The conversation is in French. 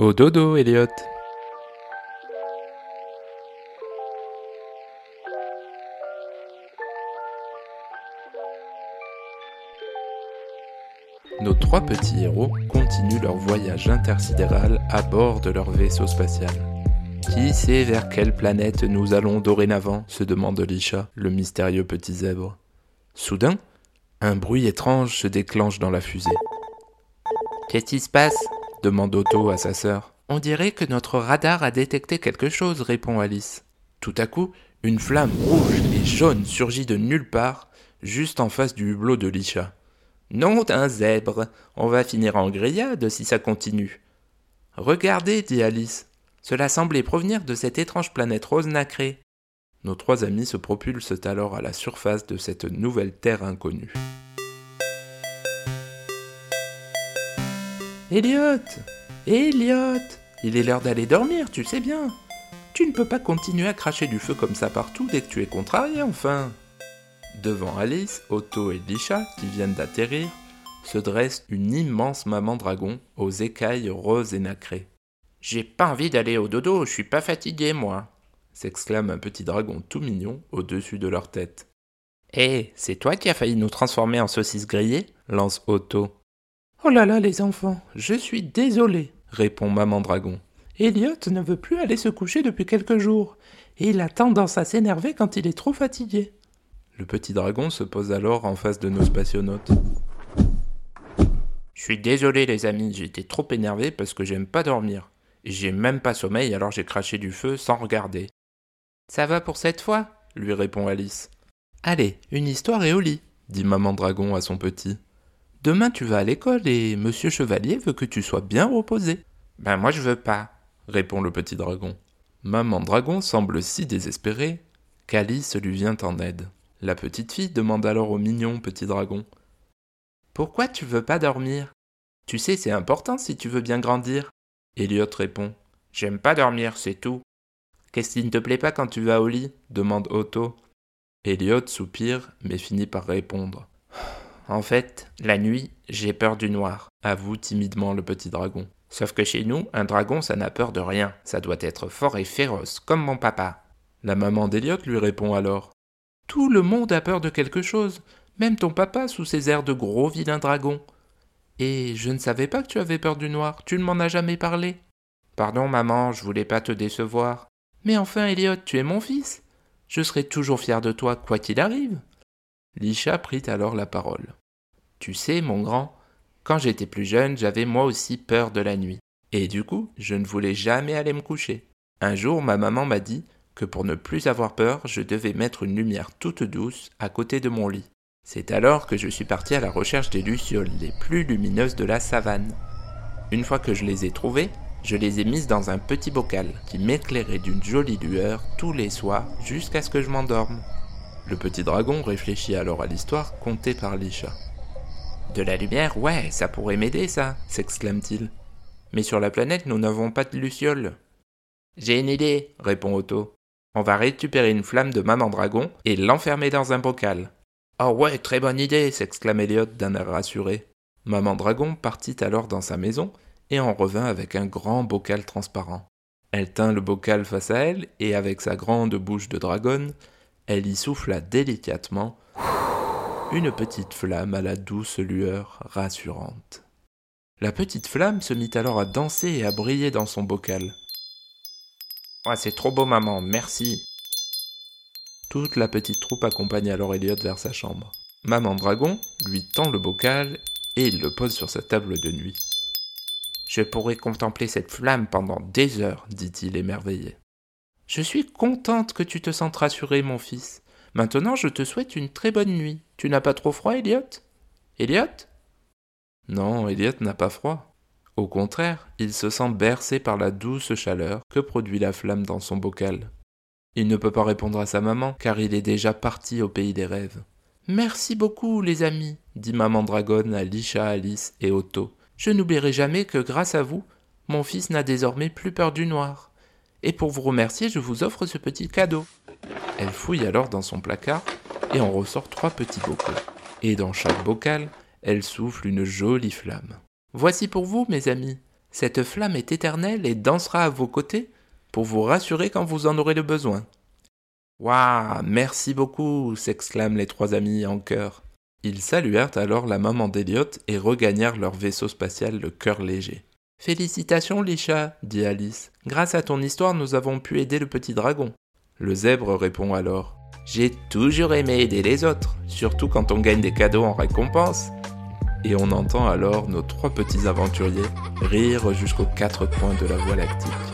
Au dodo, Elliot. Nos trois petits héros continuent leur voyage intersidéral à bord de leur vaisseau spatial. Qui sait vers quelle planète nous allons dorénavant se demande Lisha, le mystérieux petit zèbre. Soudain, un bruit étrange se déclenche dans la fusée. Qu'est-ce qui se passe? Demande Otto à sa sœur. On dirait que notre radar a détecté quelque chose, répond Alice. Tout à coup, une flamme rouge et jaune surgit de nulle part, juste en face du hublot de Lisha. Non d'un zèbre, on va finir en grillade si ça continue. Regardez, dit Alice, cela semblait provenir de cette étrange planète rose nacrée. Nos trois amis se propulsent alors à la surface de cette nouvelle terre inconnue. Elliot Elliot Il est l'heure d'aller dormir, tu sais bien. Tu ne peux pas continuer à cracher du feu comme ça partout dès que tu es contrarié, enfin. Devant Alice, Otto et Lisha, qui viennent d'atterrir, se dresse une immense maman dragon aux écailles roses et nacrées. J'ai pas envie d'aller au dodo, je suis pas fatigué, moi, s'exclame un petit dragon tout mignon au-dessus de leur tête. Hé, c'est toi qui as failli nous transformer en saucisses grillées lance Otto. Oh là là, les enfants, je suis désolé, répond Maman Dragon. Elliot ne veut plus aller se coucher depuis quelques jours, et il a tendance à s'énerver quand il est trop fatigué. Le petit dragon se pose alors en face de nos spationautes. Je suis désolé les amis, j'étais trop énervé parce que j'aime pas dormir. J'ai même pas sommeil alors j'ai craché du feu sans regarder. Ça va pour cette fois lui répond Alice. Allez, une histoire et au lit, dit Maman Dragon à son petit. Demain tu vas à l'école et Monsieur Chevalier veut que tu sois bien reposé. Ben moi je veux pas, répond le petit dragon. Maman Dragon semble si désespérée qu'Alice lui vient en aide. La petite fille demande alors au mignon petit dragon. Pourquoi tu veux pas dormir? Tu sais, c'est important si tu veux bien grandir. Elliot répond. J'aime pas dormir, c'est tout. Qu'est-ce qui ne te plaît pas quand tu vas au lit? demande Otto. Elliot soupire, mais finit par répondre. En fait, la nuit, j'ai peur du noir, avoue timidement le petit dragon. Sauf que chez nous, un dragon, ça n'a peur de rien. Ça doit être fort et féroce, comme mon papa. La maman d'Eliot lui répond alors. Tout le monde a peur de quelque chose, même ton papa sous ses airs de gros vilain dragon. Et je ne savais pas que tu avais peur du noir, tu ne m'en as jamais parlé. Pardon, maman, je voulais pas te décevoir. Mais enfin, Elliot, tu es mon fils. Je serai toujours fier de toi, quoi qu'il arrive. Lisha prit alors la parole. Tu sais, mon grand, quand j'étais plus jeune, j'avais moi aussi peur de la nuit. Et du coup, je ne voulais jamais aller me coucher. Un jour, ma maman m'a dit que pour ne plus avoir peur, je devais mettre une lumière toute douce à côté de mon lit. C'est alors que je suis parti à la recherche des lucioles les plus lumineuses de la savane. Une fois que je les ai trouvées, je les ai mises dans un petit bocal qui m'éclairait d'une jolie lueur tous les soirs jusqu'à ce que je m'endorme. Le petit dragon réfléchit alors à l'histoire contée par Lisha. De la lumière, ouais, ça pourrait m'aider, ça, s'exclame-t-il. Mais sur la planète, nous n'avons pas de lucioles. J'ai une idée, répond Otto. On va récupérer une flamme de maman dragon et l'enfermer dans un bocal. Oh ouais, très bonne idée, s'exclame Elliot d'un air rassuré. Maman dragon partit alors dans sa maison et en revint avec un grand bocal transparent. Elle tint le bocal face à elle et avec sa grande bouche de dragonne, elle y souffla délicatement une petite flamme à la douce lueur rassurante. La petite flamme se mit alors à danser et à briller dans son bocal. Ah, c'est trop beau, maman, merci. Toute la petite troupe accompagne alors Elliot vers sa chambre. Maman Dragon lui tend le bocal et il le pose sur sa table de nuit. Je pourrais contempler cette flamme pendant des heures, dit-il émerveillé. Je suis contente que tu te sentes rassuré, mon fils. Maintenant, je te souhaite une très bonne nuit. Tu n'as pas trop froid, Elliot? Elliot? Non, Elliot n'a pas froid. Au contraire, il se sent bercé par la douce chaleur que produit la flamme dans son bocal. Il ne peut pas répondre à sa maman, car il est déjà parti au pays des rêves. Merci beaucoup, les amis, dit maman dragonne à Lisha, Alice et Otto. Je n'oublierai jamais que grâce à vous, mon fils n'a désormais plus peur du noir et pour vous remercier, je vous offre ce petit cadeau. Elle fouille alors dans son placard et en ressort trois petits bocaux. Et dans chaque bocal, elle souffle une jolie flamme. Voici pour vous, mes amis. Cette flamme est éternelle et dansera à vos côtés pour vous rassurer quand vous en aurez le besoin. Waouh, merci beaucoup s'exclament les trois amis en chœur. Ils saluèrent alors la maman d'Eliot et regagnèrent leur vaisseau spatial le cœur léger. Félicitations, Lisha, dit Alice. Grâce à ton histoire, nous avons pu aider le petit dragon. Le zèbre répond alors J'ai toujours aimé aider les autres, surtout quand on gagne des cadeaux en récompense. Et on entend alors nos trois petits aventuriers rire jusqu'aux quatre coins de la voie lactique.